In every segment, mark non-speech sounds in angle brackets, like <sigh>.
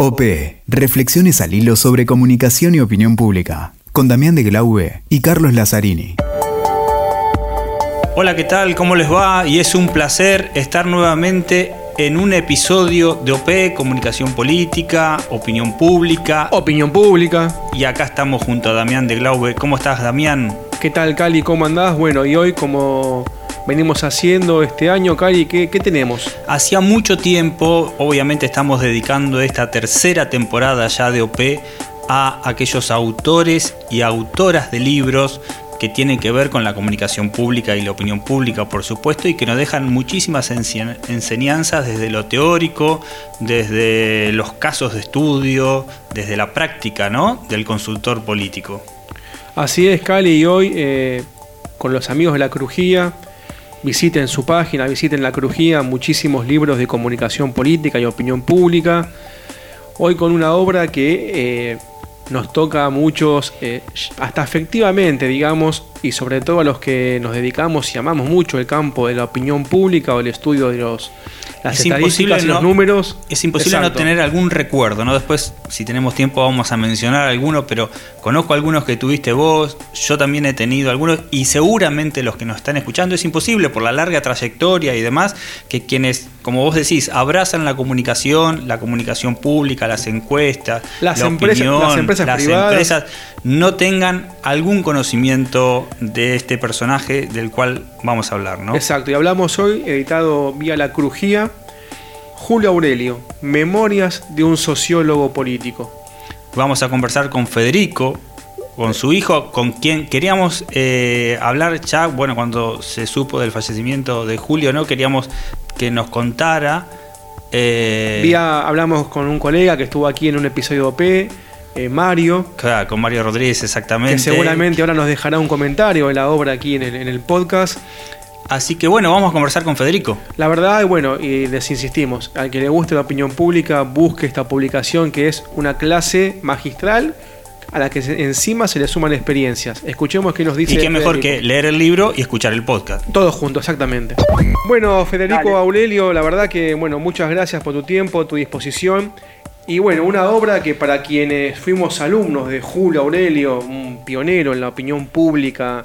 OP, Reflexiones al hilo sobre comunicación y opinión pública, con Damián de Glaube y Carlos Lazzarini. Hola, ¿qué tal? ¿Cómo les va? Y es un placer estar nuevamente en un episodio de OP, Comunicación Política, Opinión Pública. Opinión Pública. Y acá estamos junto a Damián de Glaube. ¿Cómo estás, Damián? ¿Qué tal, Cali? ¿Cómo andás? Bueno, y hoy como venimos haciendo este año, Cali? ¿Qué, ¿Qué, tenemos? Hacía mucho tiempo, obviamente estamos dedicando esta tercera temporada ya de OP a aquellos autores y autoras de libros que tienen que ver con la comunicación pública y la opinión pública, por supuesto, y que nos dejan muchísimas enseñanzas desde lo teórico, desde los casos de estudio, desde la práctica, ¿no? Del consultor político. Así es, Cali, y hoy eh, con los amigos de la Crujía Visiten su página, visiten la Crujía, muchísimos libros de comunicación política y opinión pública. Hoy con una obra que eh, nos toca a muchos, eh, hasta efectivamente, digamos, y sobre todo a los que nos dedicamos y amamos mucho el campo de la opinión pública o el estudio de los las es estadísticas los números. Es imposible no tener algún recuerdo, ¿no? Después, si tenemos tiempo, vamos a mencionar algunos, pero conozco algunos que tuviste vos, yo también he tenido algunos, y seguramente los que nos están escuchando, es imposible por la larga trayectoria y demás, que quienes, como vos decís, abrazan la comunicación, la comunicación pública, las encuestas, las, la empresas, opinión, las empresas las privadas. empresas, no tengan algún conocimiento de este personaje del cual vamos a hablar, ¿no? Exacto, y hablamos hoy, editado vía La Crujía, Julio Aurelio, Memorias de un sociólogo político. Vamos a conversar con Federico, con su hijo, con quien queríamos eh, hablar ya, bueno, cuando se supo del fallecimiento de Julio, ¿no? Queríamos que nos contara. Eh, Vía, hablamos con un colega que estuvo aquí en un episodio P, eh, Mario. Claro, con Mario Rodríguez, exactamente. Que seguramente ahora nos dejará un comentario de la obra aquí en el, en el podcast. Así que bueno, vamos a conversar con Federico. La verdad, bueno, y les insistimos, al que le guste la opinión pública, busque esta publicación que es una clase magistral a la que encima se le suman experiencias. Escuchemos qué nos dice. Y qué mejor que leer el libro y escuchar el podcast. Todo junto, exactamente. Bueno, Federico Dale. Aurelio, la verdad que, bueno, muchas gracias por tu tiempo, tu disposición. Y bueno, una obra que para quienes fuimos alumnos de Julio Aurelio, un pionero en la opinión pública,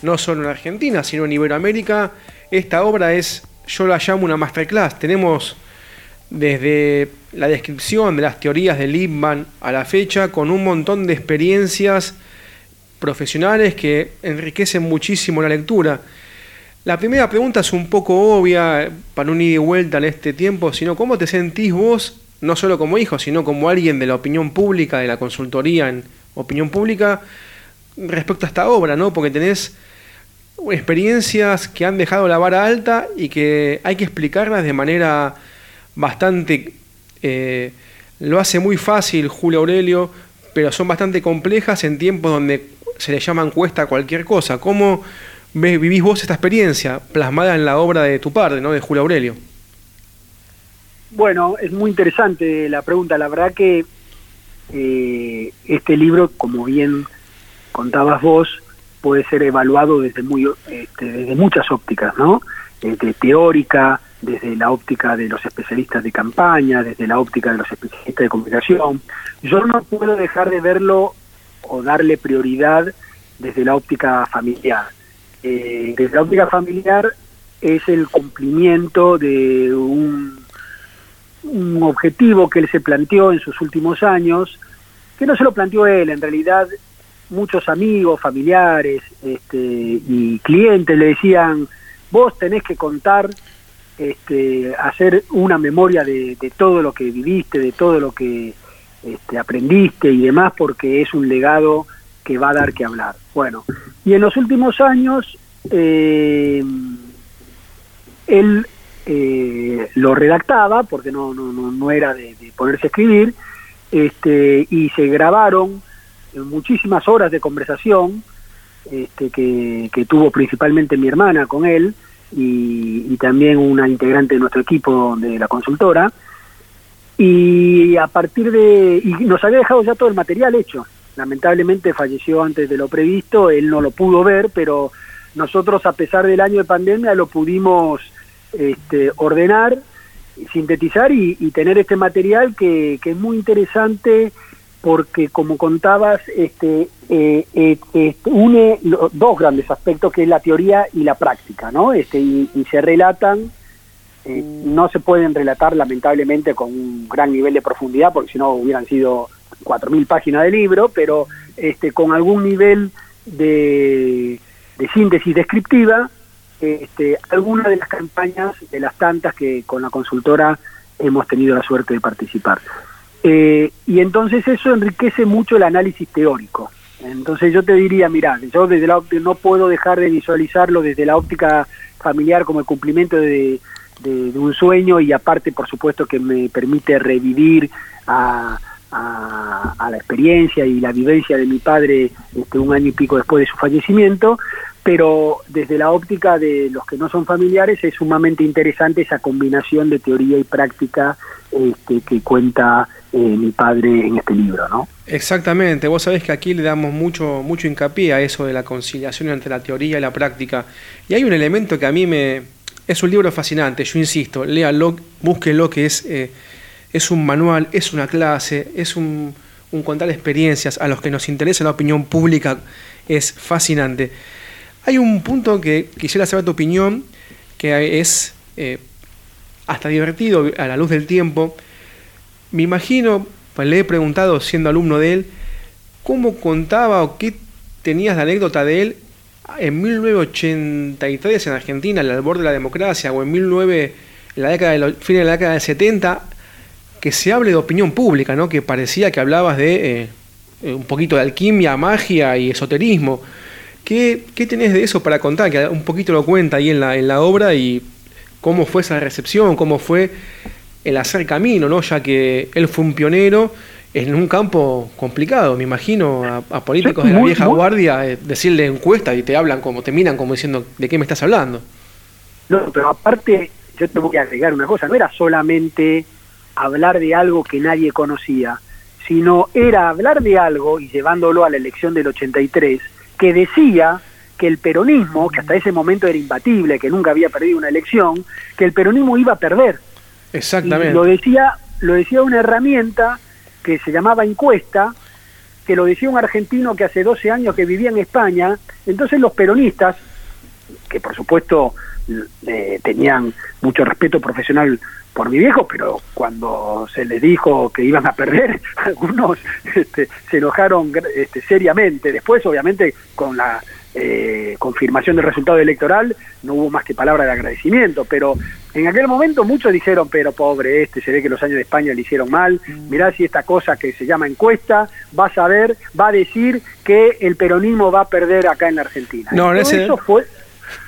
no solo en Argentina, sino en Iberoamérica, esta obra es, yo la llamo una masterclass. Tenemos desde la descripción de las teorías de Lippmann a la fecha, con un montón de experiencias profesionales que enriquecen muchísimo la lectura. La primera pregunta es un poco obvia, para un ida y vuelta en este tiempo, sino cómo te sentís vos, no solo como hijo, sino como alguien de la opinión pública, de la consultoría en opinión pública, respecto a esta obra, ¿no? Porque tenés experiencias que han dejado la vara alta y que hay que explicarlas de manera bastante... Eh, lo hace muy fácil Julio Aurelio, pero son bastante complejas en tiempos donde se le llama encuesta cualquier cosa. ¿Cómo vivís vos esta experiencia plasmada en la obra de tu padre, ¿no? de Julio Aurelio? Bueno, es muy interesante la pregunta. La verdad que eh, este libro, como bien contabas vos, puede ser evaluado desde muy este, desde muchas ópticas, ¿no? Desde teórica, desde la óptica de los especialistas de campaña, desde la óptica de los especialistas de comunicación. Yo no puedo dejar de verlo o darle prioridad desde la óptica familiar. Eh, desde la óptica familiar es el cumplimiento de un, un objetivo que él se planteó en sus últimos años, que no se lo planteó él, en realidad muchos amigos, familiares este, y clientes le decían, vos tenés que contar, este, hacer una memoria de, todo lo que viviste, de todo lo que este, aprendiste y demás, porque es un legado que va a dar que hablar. Bueno, y en los últimos años, eh, él eh, lo redactaba, porque no, no, no, no era de, de, ponerse a escribir, este, y se grabaron muchísimas horas de conversación este, que, tuvo principalmente mi hermana con él y, y, también una integrante de nuestro equipo de la consultora. Y a partir de y nos había dejado ya todo el material hecho. Lamentablemente falleció antes de lo previsto él no lo pudo ver pero nosotros a pesar del año de pandemia lo pudimos este, ordenar sintetizar y, tener este material que, es muy interesante porque como contabas este, eh, eh, une dos grandes aspectos que es la teoría y la práctica no este y, se relatan eh, no se pueden relatar lamentablemente con un gran nivel de profundidad porque si no hubieran sido 4.000 páginas de libro pero este con algún nivel de, de síntesis descriptiva este, algunas de las campañas, de las tantas que con la consultora hemos tenido la suerte de participar. Eh, y entonces eso enriquece mucho el análisis teórico. Entonces yo te diría, mira, yo desde la no puedo dejar de visualizarlo desde la óptica familiar como el cumplimiento de, un sueño y aparte, por supuesto, que me permite revivir a, la experiencia y la vivencia de mi padre este, un año y pico después de su fallecimiento, pero desde la óptica de los que no son familiares es sumamente interesante esa combinación de teoría y práctica este, que cuenta eh, mi padre en este libro, ¿no? Exactamente, vos sabés que aquí le damos mucho, mucho hincapié a eso de la conciliación entre la teoría y la práctica. Y hay un elemento que a mí me... Es un libro fascinante, yo insisto, léalo, búsquelo, que es, eh, es un manual, es una clase, es un, un contar experiencias. A los que nos interesa la opinión pública es fascinante. Hay un punto que quisiera saber tu opinión, que es eh, hasta divertido a la luz del tiempo. Me imagino, pues le he preguntado siendo alumno de él, cómo contaba o qué tenías de anécdota de él en 1983 en Argentina, al borde de la democracia, o en 19, en la década de fin de la década del 70, que se hable de opinión pública, ¿no? que parecía que hablabas de eh, un poquito de alquimia, magia y esoterismo. ¿Qué, ¿Qué, tenés de eso para contar? Que un poquito lo cuenta ahí en la, en la obra y cómo fue esa recepción, cómo fue el hacer camino, ¿no? Ya que él fue un pionero en un campo complicado, me imagino, a, políticos de la vieja guardia eh, decirle encuesta y te hablan como, te miran como diciendo, ¿de qué me estás hablando? No, pero aparte, yo te voy a agregar una cosa, no era solamente hablar de algo que nadie conocía, sino era hablar de algo y llevándolo a la elección del 83, que decía que el peronismo, que hasta ese momento era imbatible, que nunca había perdido una elección, que el peronismo iba a perder. Exactamente. lo decía, lo decía una herramienta que se llamaba encuesta, que lo decía un argentino que hace 12 años que vivía en España. Entonces los peronistas, que por supuesto eh, tenían mucho respeto profesional por mi viejo, pero cuando se les dijo que iban a perder, <laughs> algunos este, se enojaron este, seriamente. Después, obviamente, con la eh, confirmación del resultado electoral, no hubo más que palabra de agradecimiento, pero en aquel momento muchos dijeron, pero pobre este, se ve que los años de España le hicieron mal, mirá si esta cosa que se llama encuesta va a ver, va a decir que el peronismo va a perder acá en la Argentina. No, eso fue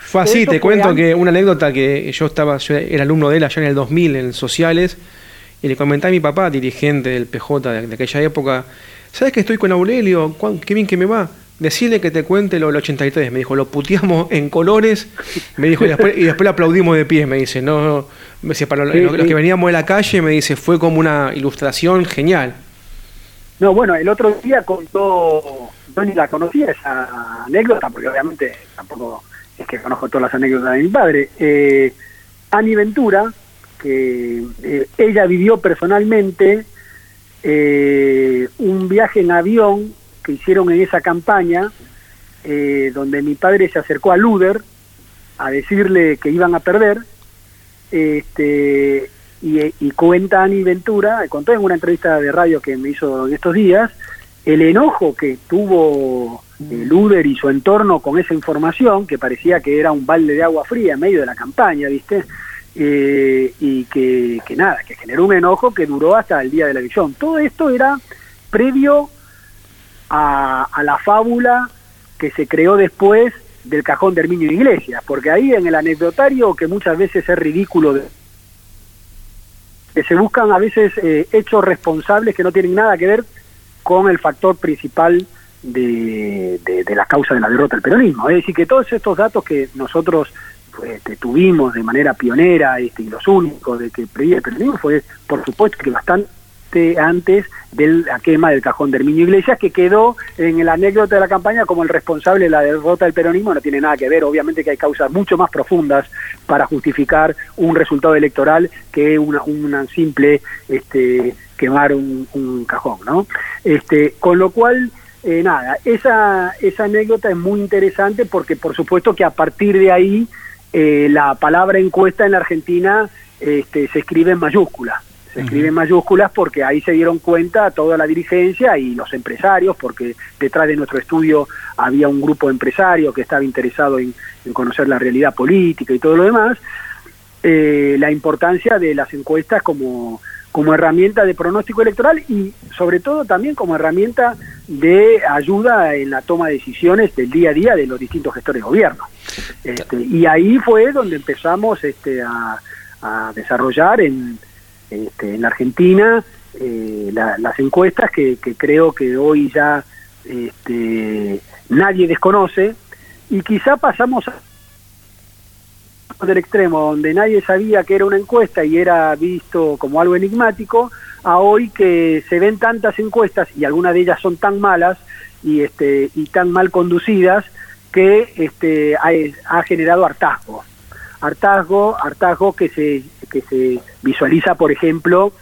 fue así, te cuento que una anécdota que yo estaba, yo era alumno de él allá en el 2000 en sociales, y le comenté a mi papá, dirigente del PJ de, aquella época, ¿sabes que estoy con Aurelio? Qué bien que me va. Decirle que te cuente lo del 83. Me dijo, lo puteamos en colores. Me dijo, y después, y después lo aplaudimos de pie. Me dice, no, me dice, para los, que veníamos de la calle, me dice, fue como una ilustración genial. No, bueno, el otro día contó, yo ni la conocía esa anécdota, porque obviamente tampoco es que conozco todas las anécdotas de mi padre, eh, Ani Ventura, que eh, ella vivió personalmente eh, un viaje en avión que hicieron en esa campaña, eh, donde mi padre se acercó a Luder a decirle que iban a perder, este, y, y cuenta Ani Ventura, contó en una entrevista de radio que me hizo en estos días, el enojo que tuvo el Uber y su entorno con esa información, que parecía que era un balde de agua fría en medio de la campaña, ¿viste? Eh, y que, nada, que generó un enojo que duró hasta el día de la elección. Todo esto era previo a, la fábula que se creó después del cajón de Herminio Iglesias, porque ahí en el anecdotario, que muchas veces es ridículo, que se buscan a veces eh, hechos responsables que no tienen nada que ver con el factor principal de, la causa de la derrota del peronismo. Es decir, que todos estos datos que nosotros este, tuvimos de manera pionera este, y los únicos de que preía el peronismo fue, por supuesto, que bastante ante, antes de la quema del cajón de Herminio Iglesias, que quedó en la anécdota de la campaña como el responsable de la derrota del peronismo, no tiene nada que ver, obviamente que hay causas mucho más profundas para justificar un resultado electoral que una, una simple este, quemar un, un cajón, ¿no? Este, con lo cual, eh, nada, esa, esa anécdota es muy interesante porque por supuesto que a partir de ahí eh, la palabra encuesta en la Argentina este, se escribe en mayúsculas. Se escribe en mayúsculas porque ahí se dieron cuenta toda la dirigencia y los empresarios, porque detrás de nuestro estudio había un grupo de empresarios que estaba interesado en, conocer la realidad política y todo lo demás, eh, la importancia de las encuestas como, como herramienta de pronóstico electoral y sobre todo también como herramienta de ayuda en la toma de decisiones del día a día de los distintos gestores de gobierno. Este, y ahí fue donde empezamos este, a, a desarrollar en este, en la Argentina eh, las encuestas que, creo que hoy ya este, nadie desconoce y quizá pasamos del extremo donde nadie sabía que era una encuesta y era visto como algo enigmático a hoy que se ven tantas encuestas y algunas de ellas son tan malas y este y tan mal conducidas que este ha, generado hartazgo. Hartazgo hartazgo que se que se visualiza, por ejemplo,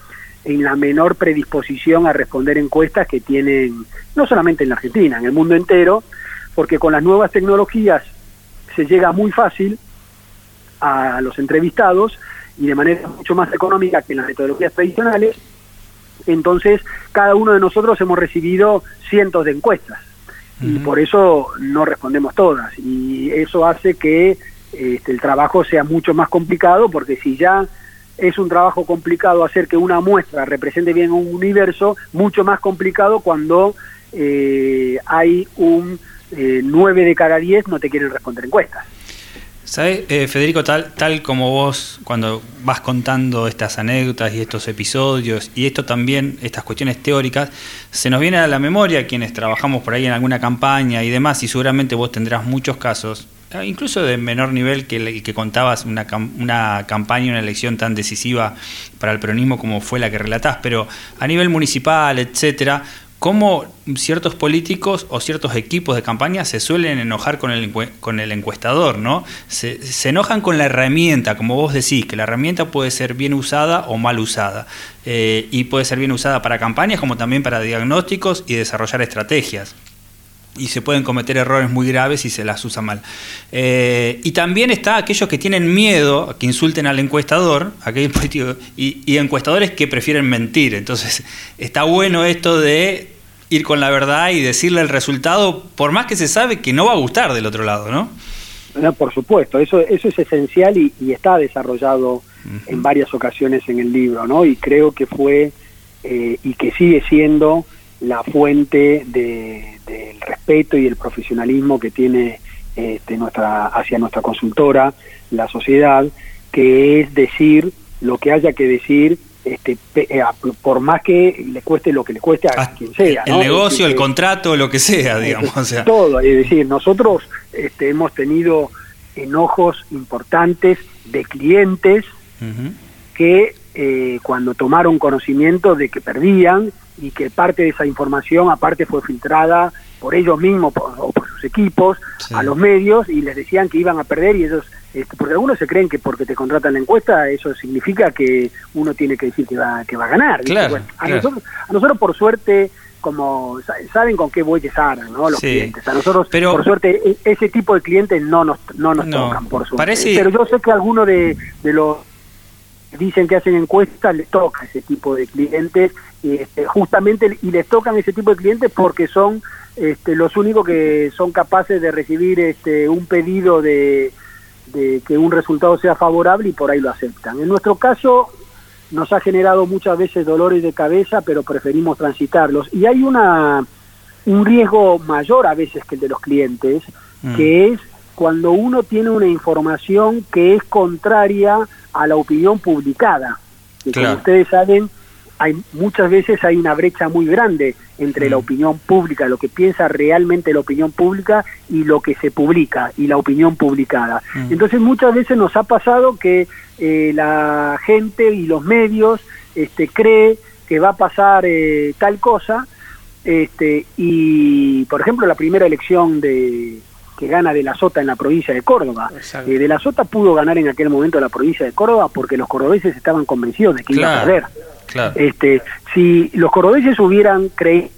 en la menor predisposición a responder encuestas que tienen, no solamente en la Argentina, en el mundo entero, porque con las nuevas tecnologías se llega muy fácil a los entrevistados y de manera mucho más económica que en las metodologías tradicionales. Entonces, cada uno de nosotros hemos recibido cientos de encuestas y por eso no respondemos todas. Y eso hace que este, el trabajo sea mucho más complicado porque si ya es un trabajo complicado hacer que una muestra represente bien un universo, mucho más complicado cuando eh, hay un eh, 9 de cada 10 no te quieren responder encuestas. ¿Sabes, eh, Federico, tal, tal como vos cuando vas contando estas anécdotas y estos episodios y esto también, estas cuestiones teóricas, se nos viene a la memoria quienes trabajamos por ahí en alguna campaña y demás, y seguramente vos tendrás muchos casos Ah, incluso de menor nivel que el que contabas, una, una campaña, una elección tan decisiva para el peronismo como fue la que relatás, pero a nivel municipal, etcétera, cómo ciertos políticos o ciertos equipos de campaña se suelen enojar con el, con el encuestador, ¿no? Se, enojan con la herramienta, como vos decís, que la herramienta puede ser bien usada o mal usada. Eh, y puede ser bien usada para campañas como también para diagnósticos y desarrollar estrategias y se pueden cometer errores muy graves si se las usa mal. Eh, y también está aquellos que tienen miedo a que insulten al encuestador, aquellos <laughs> y, y, encuestadores que prefieren mentir. Entonces, está bueno esto de ir con la verdad y decirle el resultado, por más que se sabe que no va a gustar del otro lado, ¿no? No, por supuesto, eso, eso es esencial y, está desarrollado en varias ocasiones en el libro, ¿no? Y creo que fue eh, y que sigue siendo la fuente de, del respeto y el profesionalismo que tiene este, nuestra hacia nuestra consultora, la sociedad, que es decir lo que haya que decir este, eh, por más que le cueste lo que le cueste a ah, quien sea. El negocio, el contrato, lo que sea, digamos. O sea. Todo, es decir, nosotros este, hemos tenido enojos importantes de clientes que eh, cuando tomaron conocimiento de que perdían y que parte de esa información aparte fue filtrada por ellos mismos o por sus equipos a los medios y les decían que iban a perder y ellos, este, porque algunos se creen que porque te contratan la encuesta eso significa que uno tiene que decir que va, que va a ganar. a, Nosotros, a nosotros por suerte como saben con qué bueyes aran, ¿no? Los clientes. A nosotros, pero, por suerte, e, ese tipo de clientes no nos, no nos tocan, por suerte. Pero yo sé que algunos de, de los dicen que hacen encuestas les toca ese tipo de clientes este, justamente y les tocan ese tipo de clientes porque son este, los únicos que son capaces de recibir este, un pedido de, que un resultado sea favorable y por ahí lo aceptan. En nuestro caso nos ha generado muchas veces dolores de cabeza, pero preferimos transitarlos. Y hay una un riesgo mayor a veces que el de los clientes, mm. que es cuando uno tiene una información que es contraria a la opinión publicada. Y como ustedes saben, hay muchas veces hay una brecha muy grande entre la mm. opinión pública, lo que piensa realmente la opinión pública y lo que se publica y la opinión publicada. Mm. Entonces muchas veces nos ha pasado que eh, la gente y los medios este, cree que va a pasar eh, tal cosa, este, y por ejemplo la primera elección de que gana de la Sota en la provincia de Córdoba. Eh, de la Sota pudo ganar en aquel momento la provincia de Córdoba porque los cordobeses estaban convencidos de que iba a perder. Este, si los cordobeses hubieran creído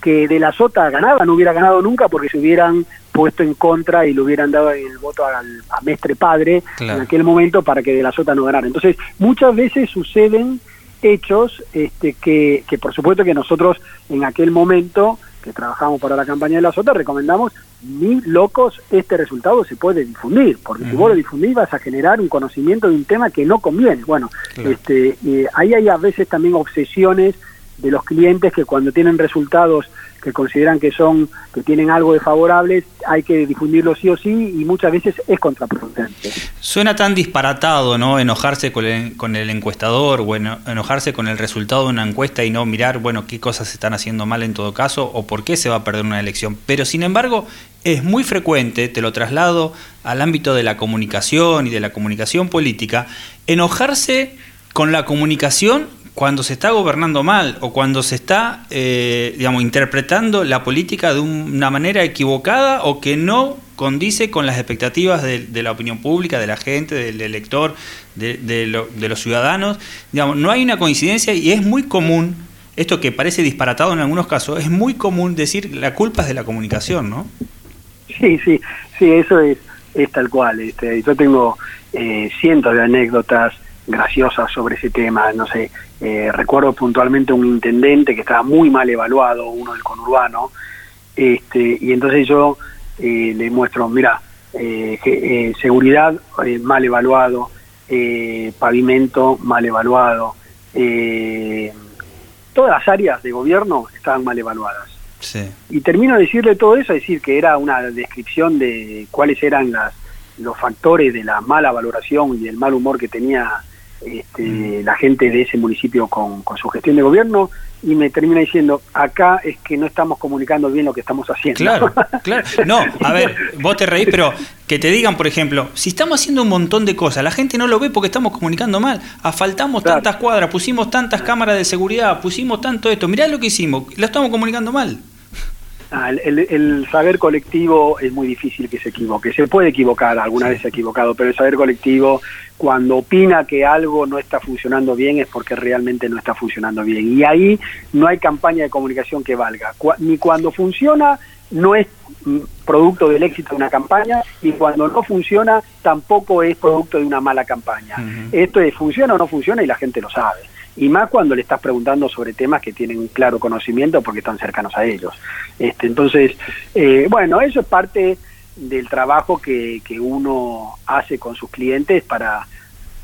que de la Sota ganaba, no hubiera ganado nunca porque se hubieran puesto en contra y le hubieran dado el voto al, a Mestre Padre en aquel momento para que de la Sota no ganara. Entonces, muchas veces suceden hechos este, que, que por supuesto que nosotros en aquel momento que trabajamos para la campaña de la Sota recomendamos ni locos este resultado se puede difundir porque si vos lo difundís vas a generar un conocimiento de un tema que no conviene. Bueno este eh, ahí hay a veces también obsesiones de los clientes que cuando tienen resultados que consideran que son que tienen algo de favorables hay que difundirlo sí o sí y muchas veces es contraproducente. Suena tan disparatado, ¿no? Enojarse con el, con el encuestador o enojarse con el resultado de una encuesta y no mirar, bueno, qué cosas se están haciendo mal en todo caso o por qué se va a perder una elección. Pero sin embargo, es muy frecuente, te lo traslado al ámbito de la comunicación y de la comunicación política, enojarse con la comunicación cuando se está gobernando mal o cuando se está, eh, digamos, interpretando la política de una manera equivocada o que no condice con las expectativas de, la opinión pública, de la gente, del elector, de, los ciudadanos. Digamos, no hay una coincidencia y es muy común, esto que parece disparatado en algunos casos, es muy común decir la culpa es de la comunicación, ¿no? Sí, sí, sí, eso es, es tal cual. Este, yo tengo eh, cientos de anécdotas graciosas sobre ese tema, no sé, eh, recuerdo puntualmente un intendente que estaba muy mal evaluado, uno del conurbano, este, y entonces yo eh, le muestro, mira, eh, seguridad mal evaluado, pavimento mal evaluado, todas las áreas de gobierno estaban mal evaluadas. Y termino de decirle todo eso, decir que era una descripción de cuáles eran las, los factores de la mala valoración y el mal humor que tenía este, la gente de ese municipio con, su gestión de gobierno y me termina diciendo, acá es que no estamos comunicando bien lo que estamos haciendo. Claro, <laughs> claro. No, a ver, vos te reís, pero que te digan, por ejemplo, si estamos haciendo un montón de cosas, la gente no lo ve porque estamos comunicando mal, asfaltamos tantas cuadras, pusimos tantas cámaras de seguridad, pusimos tanto esto, mirá lo que hicimos, lo estamos comunicando mal. Ah, el, saber colectivo es muy difícil que se equivoque. Se puede equivocar, alguna vez se ha equivocado, pero el saber colectivo, cuando opina que algo no está funcionando bien, es porque realmente no está funcionando bien. Y ahí no hay campaña de comunicación que valga. ni cuando funciona, no es producto del éxito de una campaña, y cuando no funciona, tampoco es producto de una mala campaña. Esto es, funciona o no funciona, y la gente lo sabe y más cuando le estás preguntando sobre temas que tienen un claro conocimiento porque están cercanos a ellos. Este, entonces, eh, bueno, eso es parte del trabajo que, que uno hace con sus clientes para,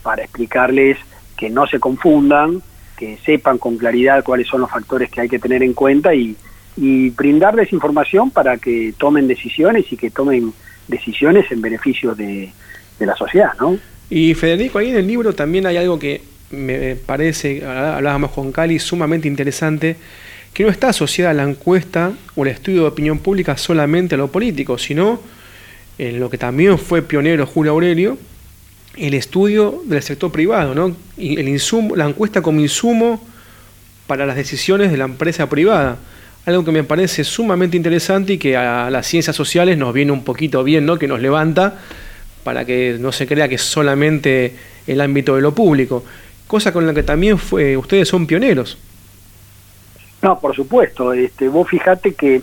para explicarles que no se confundan, que sepan con claridad cuáles son los factores que hay que tener en cuenta y, y brindarles información para que tomen decisiones y que tomen decisiones en beneficio de, de la sociedad, ¿no? Y Federico, ahí en el libro también hay algo que me parece, hablábamos con Cali, sumamente interesante, que no está asociada a la encuesta o el estudio de opinión pública solamente a lo político, sino en lo que también fue pionero Julio Aurelio, el estudio del sector privado, ¿no? Y el insumo, la encuesta como insumo para las decisiones de la empresa privada. Algo que me parece sumamente interesante y que a las ciencias sociales nos viene un poquito bien, ¿no? Que nos levanta para que no se crea que es solamente el ámbito de lo público cosa con la que también fue, ustedes son pioneros. No, por supuesto. Este, vos fijate que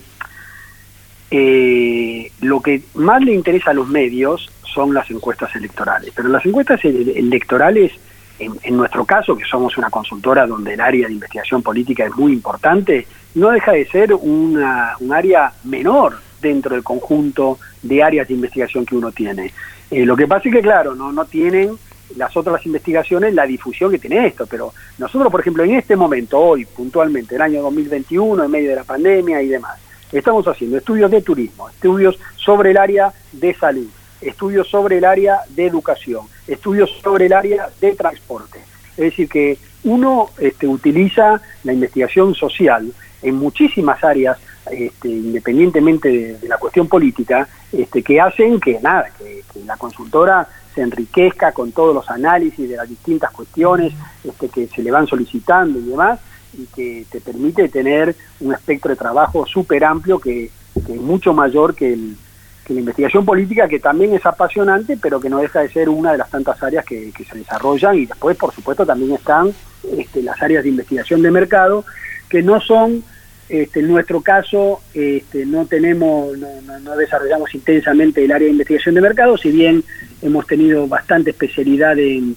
eh, lo que más le interesa a los medios son las encuestas electorales, pero las encuestas electorales, en, nuestro caso, que somos una consultora donde el área de investigación política es muy importante, no deja de ser una, un área menor dentro del conjunto de áreas de investigación que uno tiene. Eh, lo que pasa es que, claro, no, no tienen las otras investigaciones la difusión que tiene esto, pero nosotros, por ejemplo, en este momento, hoy, puntualmente, el año 2021, en medio de la pandemia y demás, estamos haciendo estudios de turismo, estudios sobre el área de salud, estudios sobre el área de educación, estudios sobre el área de transporte. Es decir, que uno este, utiliza la investigación social en muchísimas áreas, este, independientemente de, la cuestión política, este, que hacen que nada, que la consultora se enriquezca con todos los análisis de las distintas cuestiones este, que se le van solicitando y demás, y que te permite tener un espectro de trabajo súper amplio que, es mucho mayor que, la investigación política, que también es apasionante, pero que no deja de ser una de las tantas áreas que, se desarrollan. Y después, por supuesto, también están este, las áreas de investigación de mercado, que no son este, en nuestro caso este, no tenemos, no, desarrollamos intensamente el área de investigación de mercado, si bien hemos tenido bastante especialidad en,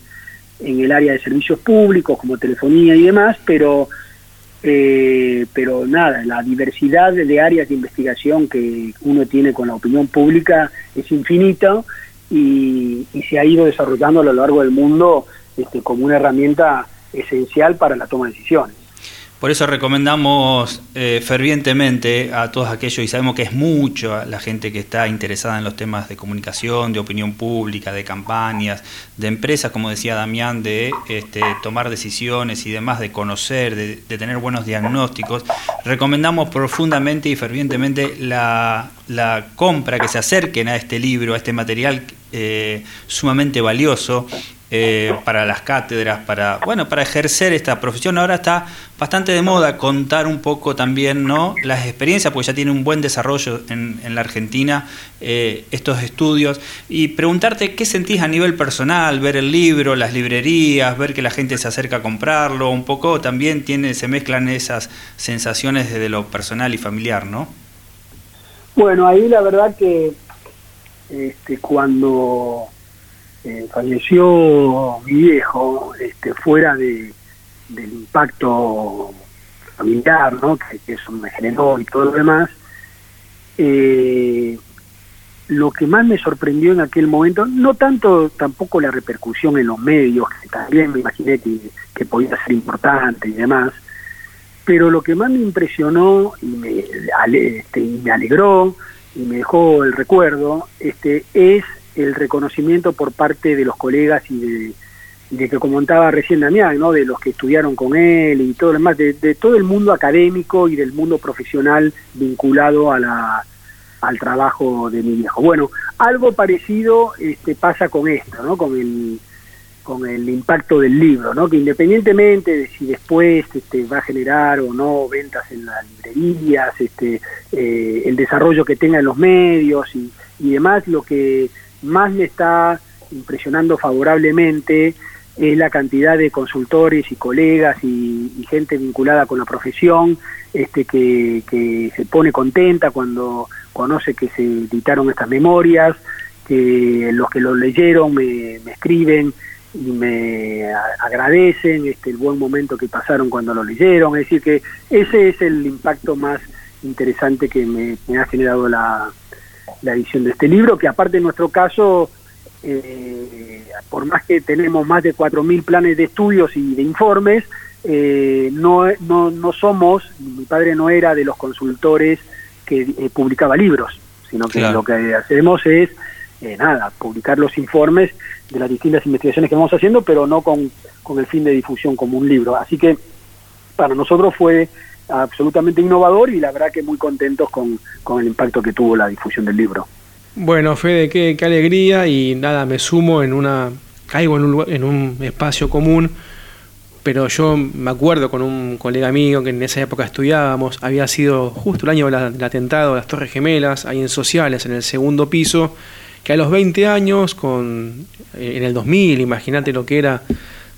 en el área de servicios públicos como telefonía y demás, pero eh, pero nada, la diversidad de áreas de investigación que uno tiene con la opinión pública es infinita y, se ha ido desarrollando a lo largo del mundo este, como una herramienta esencial para la toma de decisiones. Por eso recomendamos eh, fervientemente a todos aquellos, y sabemos que es mucho la gente que está interesada en los temas de comunicación, de opinión pública, de campañas, de empresas, como decía Damián, de este, tomar decisiones y demás, de conocer, de, tener buenos diagnósticos. Recomendamos profundamente y fervientemente la, compra, que se acerquen a este libro, a este material eh, sumamente valioso eh, para las cátedras, para bueno, para ejercer esta profesión. Ahora está bastante de moda contar un poco también, ¿no? Las experiencias, porque ya tiene un buen desarrollo en, la Argentina eh, estos estudios y preguntarte qué sentís a nivel personal, ver el libro, las librerías, ver que la gente se acerca a comprarlo, un poco también tiene, se mezclan esas sensaciones desde lo personal y familiar, ¿no? Bueno, ahí la verdad que este, cuando eh, falleció mi viejo, este, fuera de, del impacto familiar, ¿no? que, eso me generó y todo lo demás, eh, lo que más me sorprendió en aquel momento, no tanto tampoco la repercusión en los medios, que también me imaginé que, que podía ser importante y demás, pero lo que más me impresionó y me, este, y me alegró y me dejó el recuerdo este, es el reconocimiento por parte de los colegas y de, de que comentaba recién Damián, ¿no? de los que estudiaron con él y todo lo demás, de, todo el mundo académico y del mundo profesional vinculado a la, al trabajo de mi viejo. Bueno, algo parecido este, pasa con esto, ¿no? con el con el impacto del libro, ¿no? que independientemente de si después este, va a generar o no ventas en las librerías, este, eh, el desarrollo que tenga en los medios y, y demás, lo que más me está impresionando favorablemente es la cantidad de consultores y colegas y, gente vinculada con la profesión este, que, se pone contenta cuando conoce que se editaron estas memorias, que los que lo leyeron me, escriben y me agradecen este, el buen momento que pasaron cuando lo leyeron. Es decir, que ese es el impacto más interesante que me ha generado la, la edición de este libro, que aparte en nuestro caso, eh, por más que tenemos más de 4.000 planes de estudios y de informes, eh, no, no, no somos, mi padre no era de los consultores que eh, publicaba libros, sino que lo que hacemos es, nada, publicar los informes de las distintas investigaciones que vamos haciendo, pero no con, con el fin de difusión como un libro. Así que para nosotros fue absolutamente innovador y la verdad que muy contentos con, el impacto que tuvo la difusión del libro. Bueno, Fede, qué, qué alegría y nada, me sumo en una, caigo en un, en un espacio común, pero yo me acuerdo con un colega mío que en esa época estudiábamos, había sido justo el año del atentado de las Torres Gemelas, ahí en Sociales, en el segundo piso, que a los 20 años, con, eh, en el 2000, imagínate lo que era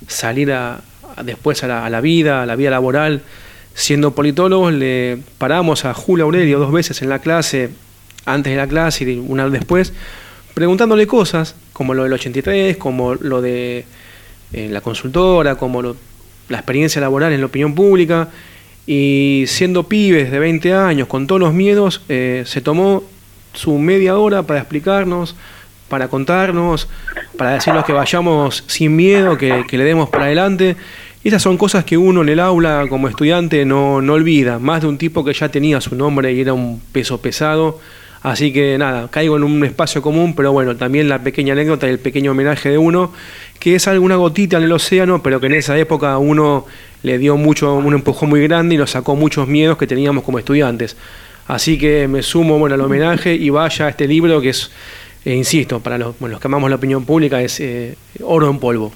salir a, después a la, vida, a la vida laboral, Siendo politólogos, le paramos a Julio Aurelio dos veces en la clase, antes de la clase y una vez después, preguntándole cosas, como lo del 83, como lo de eh, la consultora, como la experiencia laboral en la opinión pública. Y siendo pibes de 20 años, con todos los miedos, eh, se tomó su media hora para explicarnos, para contarnos, para decirnos que vayamos sin miedo, que, le demos para adelante esas son cosas que uno en el aula como estudiante no, no olvida, más de un tipo que ya tenía su nombre y era un peso pesado. Así que nada, caigo en un espacio común, pero bueno, también la pequeña anécdota y el pequeño homenaje de uno, que es alguna gotita en el océano, pero que en esa época uno le dio mucho, un empujón muy grande y nos sacó muchos miedos que teníamos como estudiantes. Así que me sumo bueno, al homenaje y vaya a este libro que es e insisto, para los, bueno, los que amamos la opinión pública es eh, oro en polvo.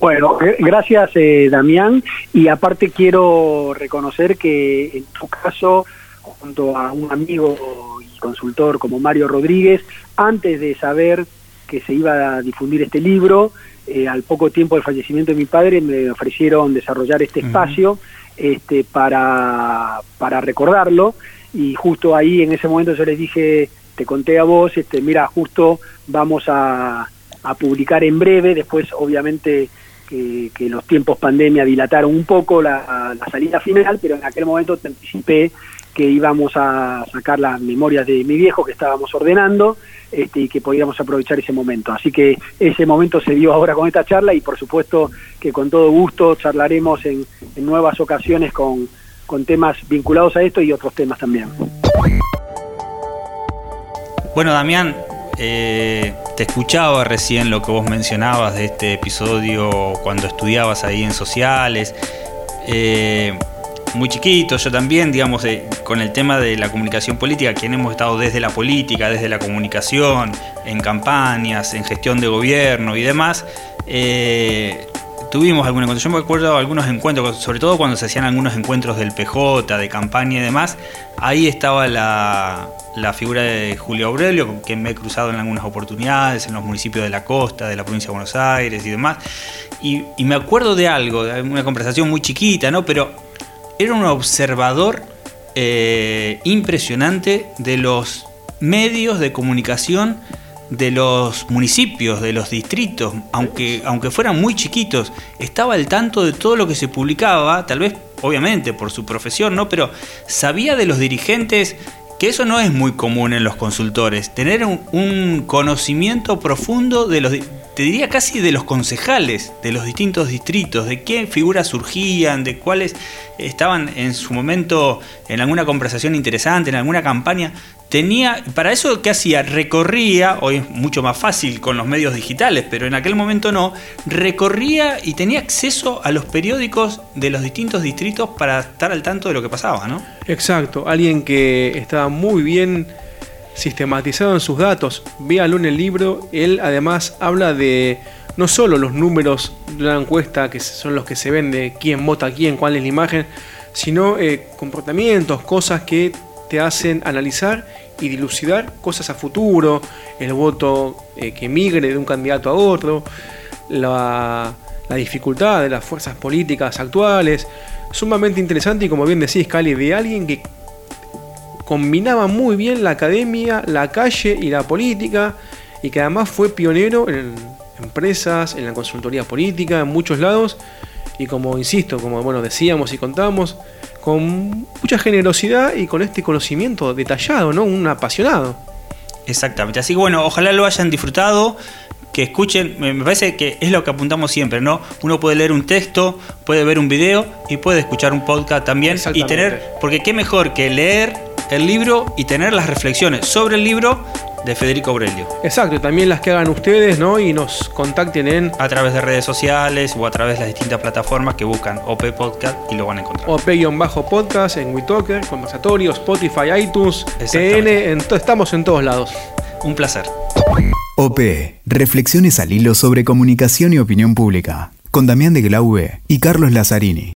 Bueno, gracias eh, Damián. Y aparte quiero reconocer que en tu caso, junto a un amigo y consultor como Mario Rodríguez, antes de saber que se iba a difundir este libro, eh, al poco tiempo del fallecimiento de mi padre me ofrecieron desarrollar este espacio este, para, para recordarlo. Y justo ahí en ese momento yo les dije, te conté a vos, este, mira, justo vamos a, a publicar en breve, después obviamente que, los tiempos pandemia dilataron un poco la, la, salida final, pero en aquel momento te anticipé que íbamos a sacar las memorias de mi viejo que estábamos ordenando este, y que podíamos aprovechar ese momento. Así que ese momento se dio ahora con esta charla y por supuesto que con todo gusto charlaremos en, nuevas ocasiones con, con temas vinculados a esto y otros temas también. Bueno, Damián, eh, te escuchaba recién lo que vos mencionabas de este episodio cuando estudiabas ahí en sociales. Eh, muy chiquito, yo también, digamos, con el tema de la comunicación política, quien hemos estado desde la política, desde la comunicación, en campañas, en gestión de gobierno y demás, eh, tuvimos alguna Yo me acuerdo algunos encuentros, sobre todo cuando se hacían algunos encuentros del PJ, de campaña y demás, ahí estaba la, figura de Julio Aurelio, quien me he cruzado en algunas oportunidades, en los municipios de la costa, de la provincia de Buenos Aires y demás. Y, y me acuerdo de algo, de una conversación muy chiquita, ¿no? Pero era un observador eh, impresionante de los medios de comunicación de los municipios, de los distritos, aunque, aunque fueran muy chiquitos, estaba al tanto de todo lo que se publicaba, tal vez obviamente por su profesión, ¿no? Pero sabía de los dirigentes que eso no es muy común en los consultores, tener un, conocimiento profundo de los, te diría casi de los concejales de los distintos distritos, de qué figuras surgían, de cuáles estaban en su momento en alguna conversación interesante, en alguna campaña. Tenía, para eso que hacía, recorría, hoy es mucho más fácil con los medios digitales, pero en aquel momento no, recorría y tenía acceso a los periódicos de los distintos distritos para estar al tanto de lo que pasaba, ¿no? Exacto, alguien que estaba muy bien sistematizado en sus datos. Véalo en el libro, él además habla de no solo los números de una encuesta, que son los que se ven de quién vota quién, cuál es la imagen, sino eh, comportamientos, cosas que te hacen analizar y dilucidar cosas a futuro, el voto eh, que migre de un candidato a otro, la, la, dificultad de las fuerzas políticas actuales. Sumamente interesante y como bien decís, Cali, de alguien que combinaba muy bien la academia, la calle y la política y que además fue pionero en empresas, en la consultoría política, en muchos lados y como insisto, como bueno decíamos y contamos, con mucha generosidad y con este conocimiento detallado, ¿no? Un apasionado. Exactamente. Así que bueno, ojalá lo hayan disfrutado, que escuchen, me parece que es lo que apuntamos siempre, ¿no? Uno puede leer un texto, puede ver un video y puede escuchar un podcast también y tener, porque qué mejor que leer el libro y tener las reflexiones sobre el libro de Federico Aurelio. Exacto, también las que hagan ustedes, ¿no? Y nos contacten en... A través de redes sociales o a través de las distintas plataformas que buscan OP Podcast y lo van a encontrar. OP-podcast en WeTalker, Conversatorio, Spotify, iTunes, TN, en estamos en todos lados. Un placer. OP, Reflexiones al hilo sobre comunicación y opinión pública, con Damián de Glaube y Carlos Lazzarini.